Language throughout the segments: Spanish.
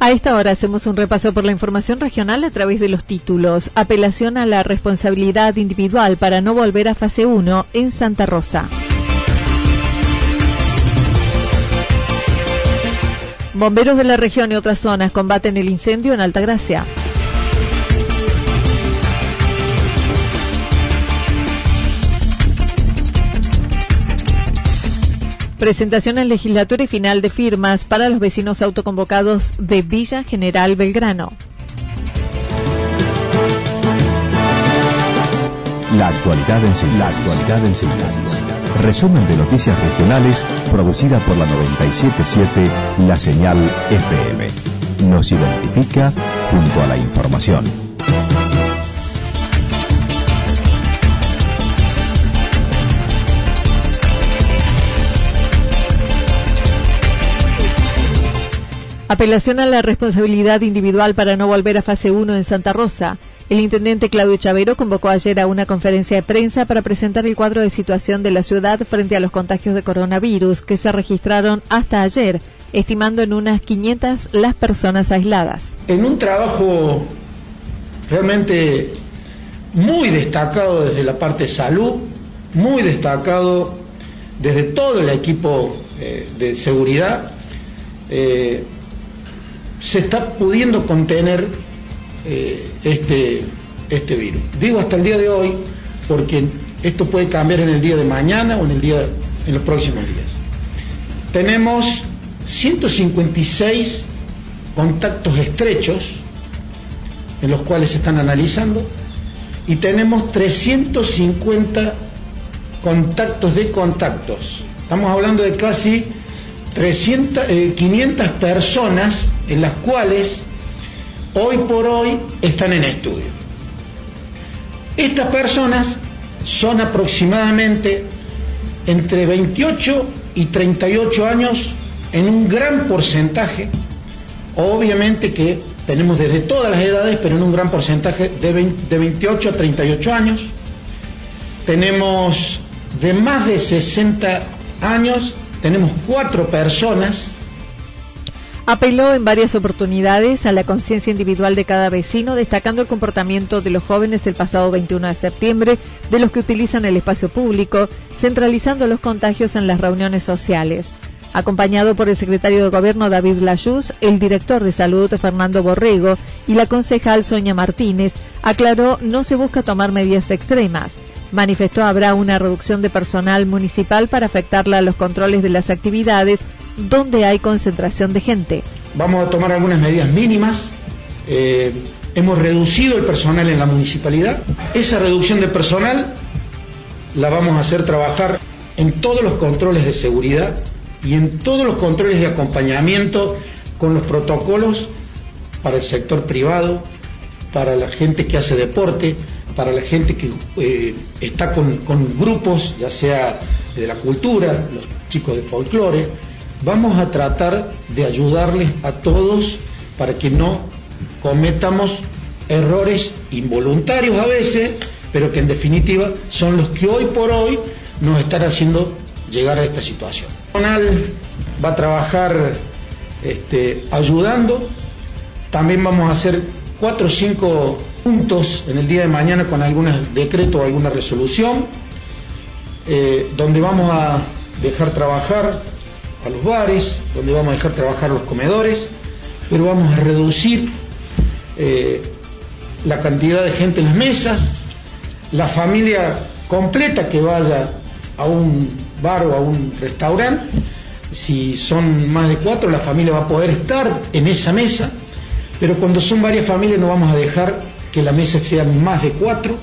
A esta hora hacemos un repaso por la información regional a través de los títulos. Apelación a la responsabilidad individual para no volver a fase 1 en Santa Rosa. Bomberos de la región y otras zonas combaten el incendio en Altagracia. Presentación en legislatura y final de firmas para los vecinos autoconvocados de Villa General Belgrano. La actualidad en síntesis. La actualidad en síntesis. Resumen de noticias regionales producida por la 977 La Señal FM. Nos identifica junto a la información. Apelación a la responsabilidad individual para no volver a fase 1 en Santa Rosa. El intendente Claudio Chavero convocó ayer a una conferencia de prensa para presentar el cuadro de situación de la ciudad frente a los contagios de coronavirus que se registraron hasta ayer, estimando en unas 500 las personas aisladas. En un trabajo realmente muy destacado desde la parte salud, muy destacado desde todo el equipo eh, de seguridad, eh, se está pudiendo contener eh, este, este virus. Digo hasta el día de hoy porque esto puede cambiar en el día de mañana o en, el día, en los próximos días. Tenemos 156 contactos estrechos en los cuales se están analizando y tenemos 350 contactos de contactos. Estamos hablando de casi 300, 500 eh, personas en las cuales hoy por hoy están en estudio. Estas personas son aproximadamente entre 28 y 38 años en un gran porcentaje, obviamente que tenemos desde todas las edades, pero en un gran porcentaje de, de 28 a 38 años. Tenemos de más de 60 años tenemos cuatro personas. Apeló en varias oportunidades a la conciencia individual de cada vecino, destacando el comportamiento de los jóvenes el pasado 21 de septiembre, de los que utilizan el espacio público, centralizando los contagios en las reuniones sociales. Acompañado por el secretario de Gobierno David Layuz, el director de Salud Fernando Borrego y la concejal Soña Martínez, aclaró no se busca tomar medidas extremas. Manifestó habrá una reducción de personal municipal para afectarla a los controles de las actividades donde hay concentración de gente. Vamos a tomar algunas medidas mínimas. Eh, hemos reducido el personal en la municipalidad. Esa reducción de personal la vamos a hacer trabajar en todos los controles de seguridad y en todos los controles de acompañamiento con los protocolos para el sector privado, para la gente que hace deporte, para la gente que eh, está con, grupos, ya sea de la cultura, los chicos de folclore, vamos a tratar de ayudarles a todos para que no cometamos errores involuntarios a veces, pero que en definitiva son los que hoy por hoy nos están haciendo llegar a esta situación. Va a trabajar este, ayudando, también vamos a hacer cuatro o cinco puntos en el día de mañana con algún decreto o alguna resolución, eh, donde vamos a dejar trabajar a los bares, donde vamos a dejar trabajar los comedores, pero vamos a reducir eh, la cantidad de gente en las mesas, la familia completa que vaya a un bar o a un restaurante, si son más de cuatro, la familia va a poder estar en esa mesa, pero cuando son varias familias no vamos a dejar que la mesa sea más de cuatro.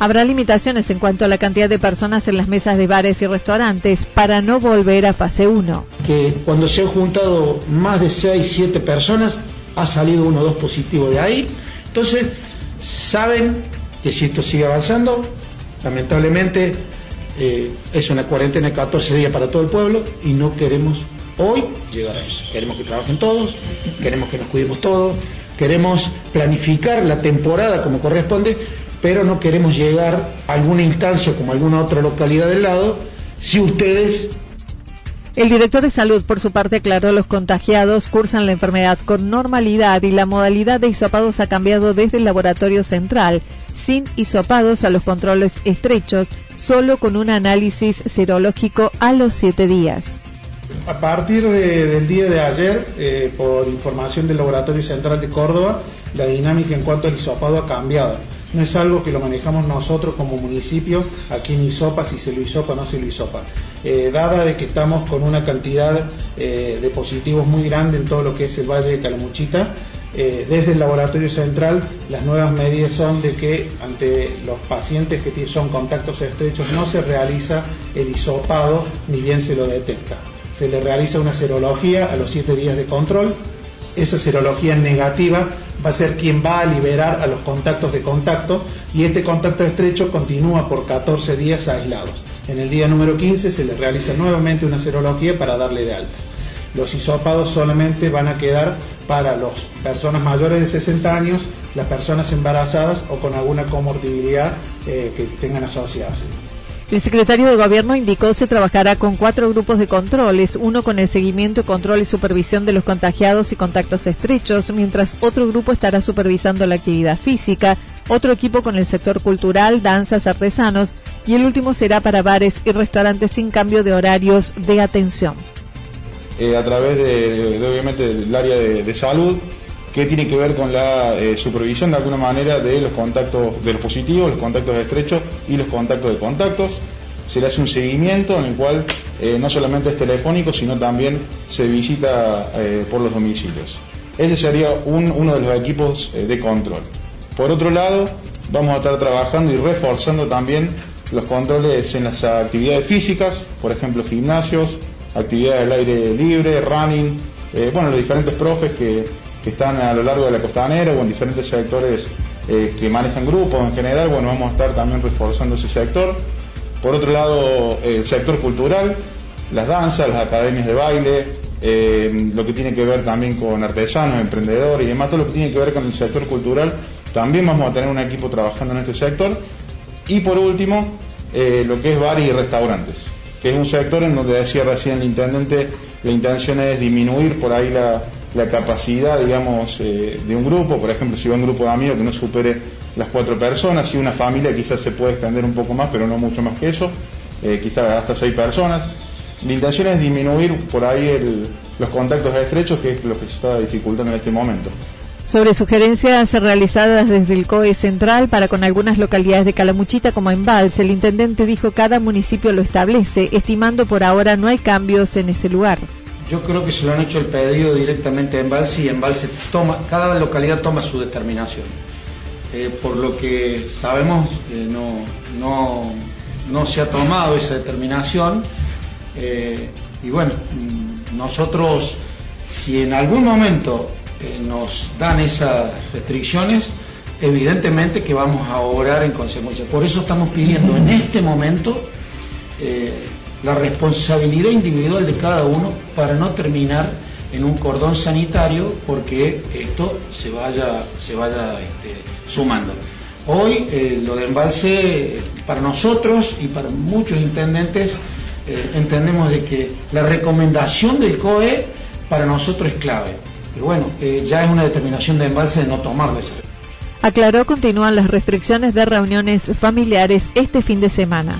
Habrá limitaciones en cuanto a la cantidad de personas en las mesas de bares y restaurantes para no volver a fase 1. Que cuando se han juntado más de 6, 7 personas, ha salido uno o dos positivos de ahí. Entonces, saben que si esto sigue avanzando, lamentablemente eh, es una cuarentena de 14 días para todo el pueblo y no queremos hoy llegar a eso. Queremos que trabajen todos, queremos que nos cuidemos todos, queremos planificar la temporada como corresponde, pero no queremos llegar a alguna instancia como alguna otra localidad del lado si ustedes el director de salud, por su parte, aclaró los contagiados cursan la enfermedad con normalidad y la modalidad de hisopados ha cambiado desde el laboratorio central, sin hisopados a los controles estrechos, solo con un análisis serológico a los siete días. A partir del día de ayer, eh, por información del Laboratorio Central de Córdoba, la dinámica en cuanto al hisopado ha cambiado no es algo que lo manejamos nosotros como municipio, aquí en Isopa, si se lo hisopa o no se lo hisopa. Eh, dada de que estamos con una cantidad eh, de positivos muy grande en todo lo que es el Valle de Calamuchita, eh, desde el laboratorio central las nuevas medidas son de que ante los pacientes que son contactos estrechos no se realiza el hisopado ni bien se lo detecta. Se le realiza una serología a los siete días de control. Esa serología negativa va a ser quien va a liberar a los contactos de contacto y este contacto estrecho continúa por 14 días aislados. En el día número 15 se le realiza nuevamente una serología para darle de alta. Los hisopados solamente van a quedar para las personas mayores de 60 años, las personas embarazadas o con alguna comorbilidad eh, que tengan asociadas. El secretario de Gobierno indicó se trabajará con cuatro grupos de controles, uno con el seguimiento, control y supervisión de los contagiados y contactos estrechos, mientras otro grupo estará supervisando la actividad física, otro equipo con el sector cultural, danzas, artesanos y el último será para bares y restaurantes sin cambio de horarios de atención. Eh, a través de, obviamente del área de salud que tiene que ver con la eh, supervisión de alguna manera de los contactos de los positivos, los contactos estrechos y los contactos de contactos. Se le hace un seguimiento en el cual eh, no solamente es telefónico, sino también se visita eh, por los domicilios. Ese sería uno de los equipos de control. Por otro lado, vamos a estar trabajando y reforzando también los controles en las actividades físicas, por ejemplo, gimnasios, actividades al aire libre, running, bueno, los diferentes profes que están a lo largo de la costanera o en diferentes sectores eh, que manejan grupos en general, bueno, vamos a estar también reforzando ese sector. Por otro lado, el sector cultural, las danzas, las academias de baile, eh, lo que tiene que ver también con artesanos, emprendedores y demás, todo lo que tiene que ver con el sector cultural, también vamos a tener un equipo trabajando en este sector. Y por último, eh, lo que es bares y restaurantes, que es un sector en donde decía recién el intendente, la intención es disminuir por ahí la, la capacidad, digamos, eh, de un grupo, por ejemplo, si va un grupo de amigos que no supere las cuatro personas, si una familia quizás se puede extender un poco más, pero no mucho más que eso, eh, quizás hasta seis personas. La intención es disminuir por ahí los contactos estrechos, que es lo que se está dificultando en este momento. Sobre sugerencias realizadas desde el COE central para con algunas localidades de Calamuchita como Embalse, el intendente dijo cada municipio lo establece, estimando por ahora no hay cambios en ese lugar. Yo creo que se lo han hecho el pedido directamente a Embalse y Embalse toma, cada localidad toma su determinación. Eh, por lo que sabemos, eh, no, se ha tomado esa determinación. Eh, y bueno, mm, nosotros, si en algún momento nos dan esas restricciones, evidentemente que vamos a obrar en consecuencia. Por eso estamos pidiendo en este momento la responsabilidad individual de cada uno para no terminar en un cordón sanitario porque esto se vaya, se vaya este, sumando. Hoy eh, lo de embalse, para nosotros y para muchos intendentes, eh, entendemos de que la recomendación del COE para nosotros es clave. Pero bueno, eh, ya es una determinación de embalse de no tomarlo esa. Aclaró, continúan las restricciones de reuniones familiares este fin de semana.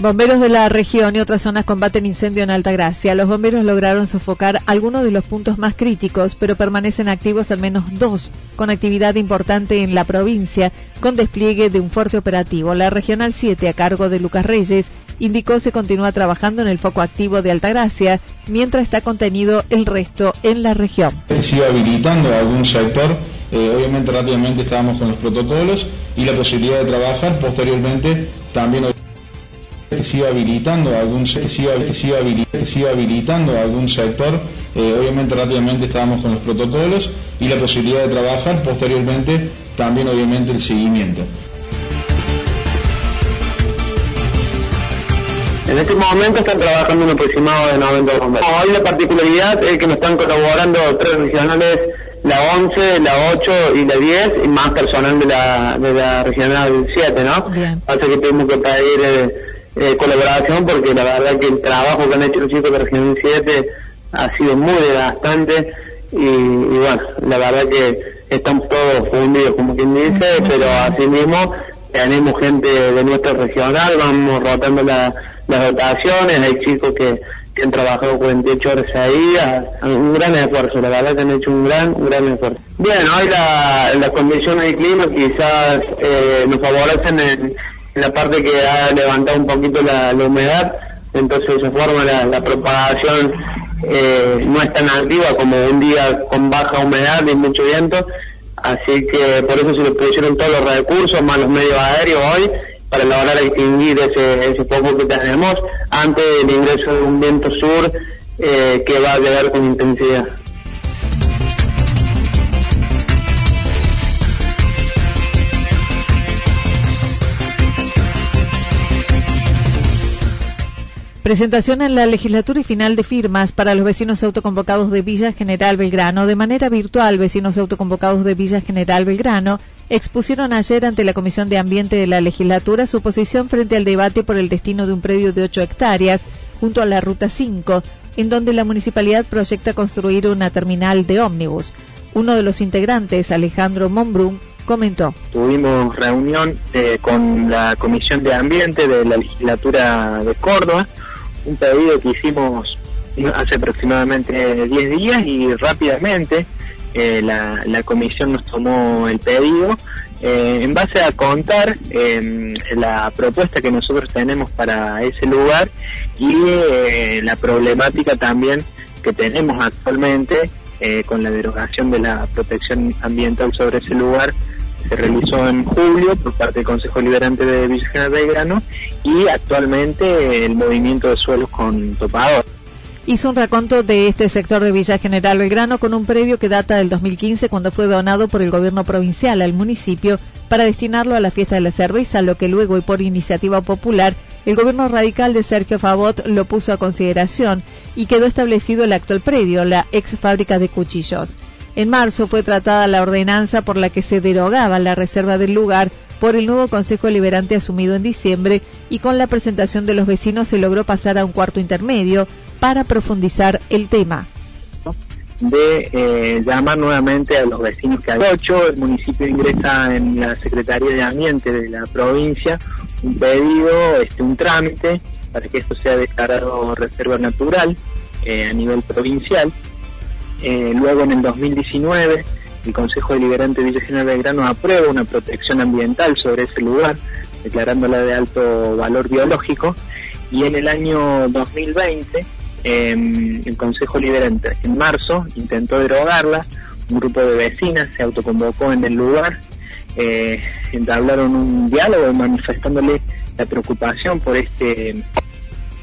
Bomberos de la región y otras zonas combaten incendio en Altagracia. Los bomberos lograron sofocar algunos de los puntos más críticos, pero permanecen activos al menos dos, con actividad importante en la provincia, con despliegue de un fuerte operativo. La Regional 7, a cargo de Lucas Reyes, indicó se continúa trabajando en el foco activo de Altagracia, mientras está contenido el resto en la región. Habilitando algún sector, eh, obviamente rápidamente estábamos con los protocolos y la posibilidad de trabajar posteriormente también siga habilitando algún que siga, que siga, que siga habilitando algún sector eh, obviamente rápidamente estábamos con los protocolos y la posibilidad de trabajar posteriormente también obviamente el seguimiento En este momento están trabajando un aproximado de 90 bomberos. Hoy la particularidad es que nos están colaborando tres regionales, la 11, la 8 y la 10, y más personal de la, de la regional 7, ¿no? Bien. Así que tenemos que pedir eh, eh, colaboración porque la verdad que el trabajo que han hecho los chicos de Región 7 ha sido muy desgastante y, y, bueno, la verdad que estamos todos fundidos como quien dice, pero así mismo tenemos gente de nuestra regional, vamos rotando las dotaciones, hay chicos que, han trabajado 48 horas ahí, un gran esfuerzo, la verdad que han hecho un gran, un gran esfuerzo. Bien, hoy la, las condiciones de clima quizás eh, nos favorecen en la parte que ha levantado un poquito la, humedad, entonces se forma la, propagación eh, no es tan activa como un día con baja humedad y mucho viento, así que por eso se le pusieron todos los recursos, más los medios aéreos hoy, para lograr extinguir ese, ese foco que tenemos antes del ingreso de un viento sur eh, que va a llegar con intensidad. Presentación en la legislatura y final de firmas para los vecinos autoconvocados de Villa General Belgrano. De manera virtual, vecinos autoconvocados de Villa General Belgrano expusieron ayer ante la Comisión de Ambiente de la legislatura su posición frente al debate por el destino de un predio de 8 hectáreas junto a la Ruta 5, en donde la municipalidad proyecta construir una terminal de ómnibus. Uno de los integrantes, Alejandro Monbrun, comentó. Tuvimos reunión eh, con la Comisión de Ambiente de la legislatura de Córdoba un pedido que hicimos hace aproximadamente 10 días y rápidamente eh, la, la, comisión nos tomó el pedido eh, en base a contar em, la propuesta que nosotros tenemos para ese lugar y eh, la problemática también que tenemos actualmente con la derogación de la protección ambiental sobre ese lugar se realizó en julio por parte del Consejo Liberante de Villa Belgrano y actualmente el movimiento de suelos con topador. Hizo un raconto de este sector de Villa General Belgrano con un predio que data del 2015 cuando fue donado por el gobierno provincial al municipio para destinarlo a la fiesta de la cerveza, lo que luego y por iniciativa popular el gobierno radical de Sergio Favot lo puso a consideración y quedó establecido el actual predio, la ex fábrica de cuchillos. En marzo fue tratada la ordenanza por la que se derogaba la reserva del lugar por el nuevo Consejo Liberante asumido en diciembre y con la presentación de los vecinos se logró pasar a un cuarto intermedio para profundizar el tema. De eh, llamar nuevamente a los vecinos que hay ocho, el municipio ingresa en la Secretaría de Ambiente de la provincia un pedido, este, un trámite para que esto sea declarado reserva natural eh, a nivel provincial. Eh, luego en el 2019 el Consejo Deliberante de Villa General Belgrano aprueba una protección ambiental sobre ese lugar, declarándola de alto valor biológico, y en el año 2020 em, el Consejo Liberante en marzo intentó derogarla, un grupo de vecinas se autoconvocó en el lugar, eh, entablaron un diálogo manifestándole la preocupación por este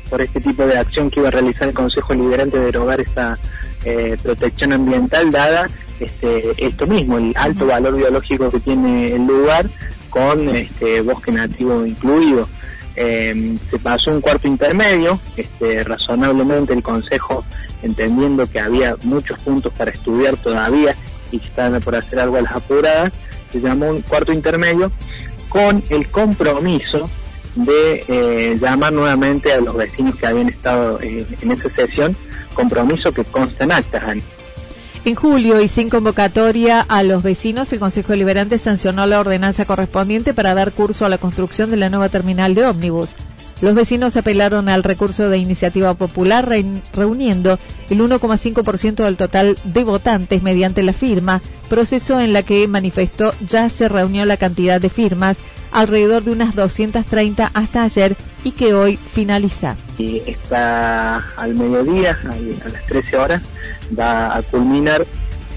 por este tipo de acción que iba a realizar el Consejo Liberante de derogar esta eh, protección ambiental dada este, esto mismo, el alto valor biológico que tiene el lugar con este bosque nativo incluido. Em, se pasó un cuarto intermedio, este, razonablemente el Consejo, entendiendo que había muchos puntos para estudiar todavía y que estaban por hacer algo a las apuradas, se llamó un cuarto intermedio con el compromiso de eh, llamar nuevamente a los vecinos que habían estado eh, en esa sesión, compromiso que consta en actas. En julio y sin convocatoria a los vecinos, el Consejo Deliberante sancionó la ordenanza correspondiente para dar curso a la construcción de la nueva terminal de ómnibus. Los vecinos apelaron al recurso de iniciativa popular reuniendo el 1,5% del total de votantes mediante la firma, proceso en la que manifestó ya se reunió la cantidad de firmas, alrededor de unas 230 hasta ayer y que hoy finaliza. Y está al mediodía, a las 13 horas, va a culminar,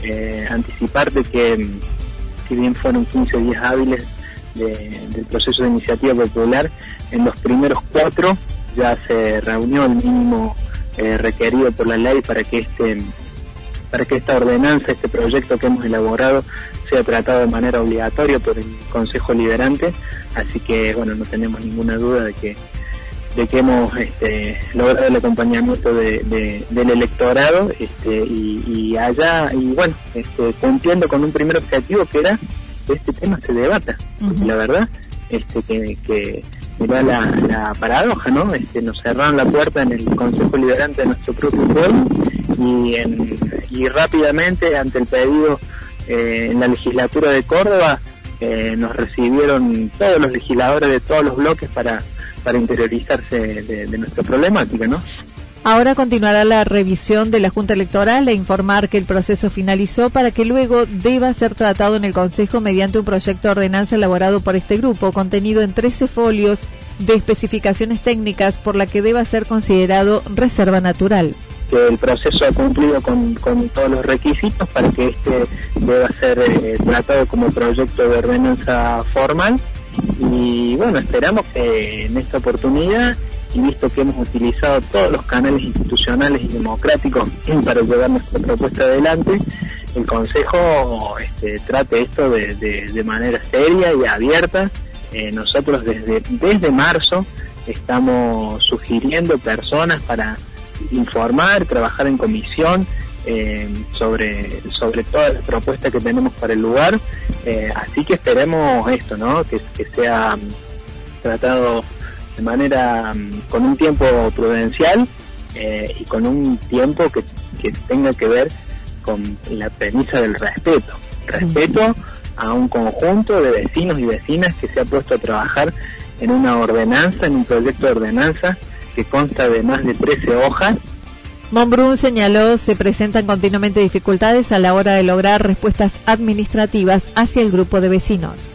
eh, anticipar de que si bien fueron 15 días hábiles del proceso de iniciativa popular, en los primeros cuatro ya se reunió el mínimo eh, requerido por la ley para que este para que esta ordenanza, este proyecto que hemos elaborado sea tratado de manera obligatoria por el Consejo Liberante, así que bueno, no tenemos ninguna duda de que de que hemos este, logrado el acompañamiento de, del electorado este, y, allá, y bueno, este, cumpliendo con un primer objetivo que era que este tema se debata. La verdad, este, que, que la, la, paradoja, ¿no? Este, nos cerraron la puerta en el Consejo Liberante de nuestro propio pueblo y, en, y rápidamente ante el pedido eh, en la legislatura de Córdoba eh, nos recibieron todos los legisladores de todos los bloques para para interiorizarse de, nuestra problemática, ¿no? Ahora continuará la revisión de la Junta Electoral e informar que el proceso finalizó para que luego deba ser tratado en el Consejo mediante un proyecto de ordenanza elaborado por este grupo, contenido en 13 folios de especificaciones técnicas por la que deba ser considerado reserva natural. Que el proceso ha cumplido con, todos los requisitos para que este deba ser eh, tratado como proyecto de ordenanza formal y bueno, esperamos que en esta oportunidad, y visto que hemos utilizado todos los canales institucionales y democráticos para llevar nuestra propuesta adelante, el Consejo este, trate esto de, manera seria y abierta. Eh, nosotros desde, desde marzo estamos sugiriendo personas para informar, trabajar en comisión eh, sobre, sobre todas las propuestas que tenemos para el lugar. Eh, así que esperemos esto, ¿no? Que, sea mm, tratado de manera mm, con un tiempo prudencial eh, y con un tiempo que, que tenga que ver con la premisa del respeto. Respeto a un conjunto de vecinos y vecinas que se ha puesto a trabajar en una ordenanza, en un proyecto de ordenanza que consta de más de 13 hojas Monbrun señaló se presentan continuamente dificultades a la hora de lograr respuestas administrativas hacia el grupo de vecinos.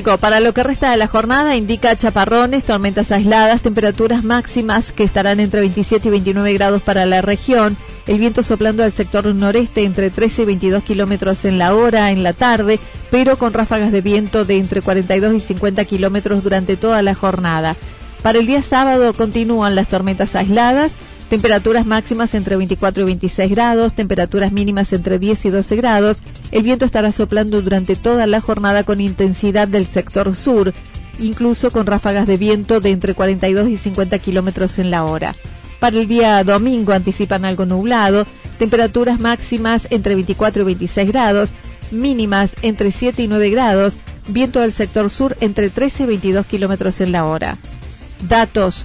Para lo que resta de la jornada indica chaparrones, tormentas aisladas, temperaturas máximas que estarán entre 27 y 29 grados para la región, el viento soplando al sector noreste entre 13 y 22 kilómetros en la hora en la tarde, pero con ráfagas de viento de entre 42 y 50 kilómetros durante toda la jornada. Para el día sábado continúan las tormentas aisladas, temperaturas máximas entre 24 y 26 grados, temperaturas mínimas entre 10 y 12 grados. El viento estará soplando durante toda la jornada con intensidad del sector sur, incluso con ráfagas de viento de entre 42 y 50 kilómetros en la hora. Para el día domingo anticipan algo nublado, temperaturas máximas entre 24 y 26 grados, mínimas entre 7 y 9 grados, viento del sector sur entre 13 y 22 kilómetros en la hora. Datos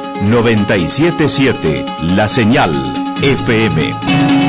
977 La Señal FM.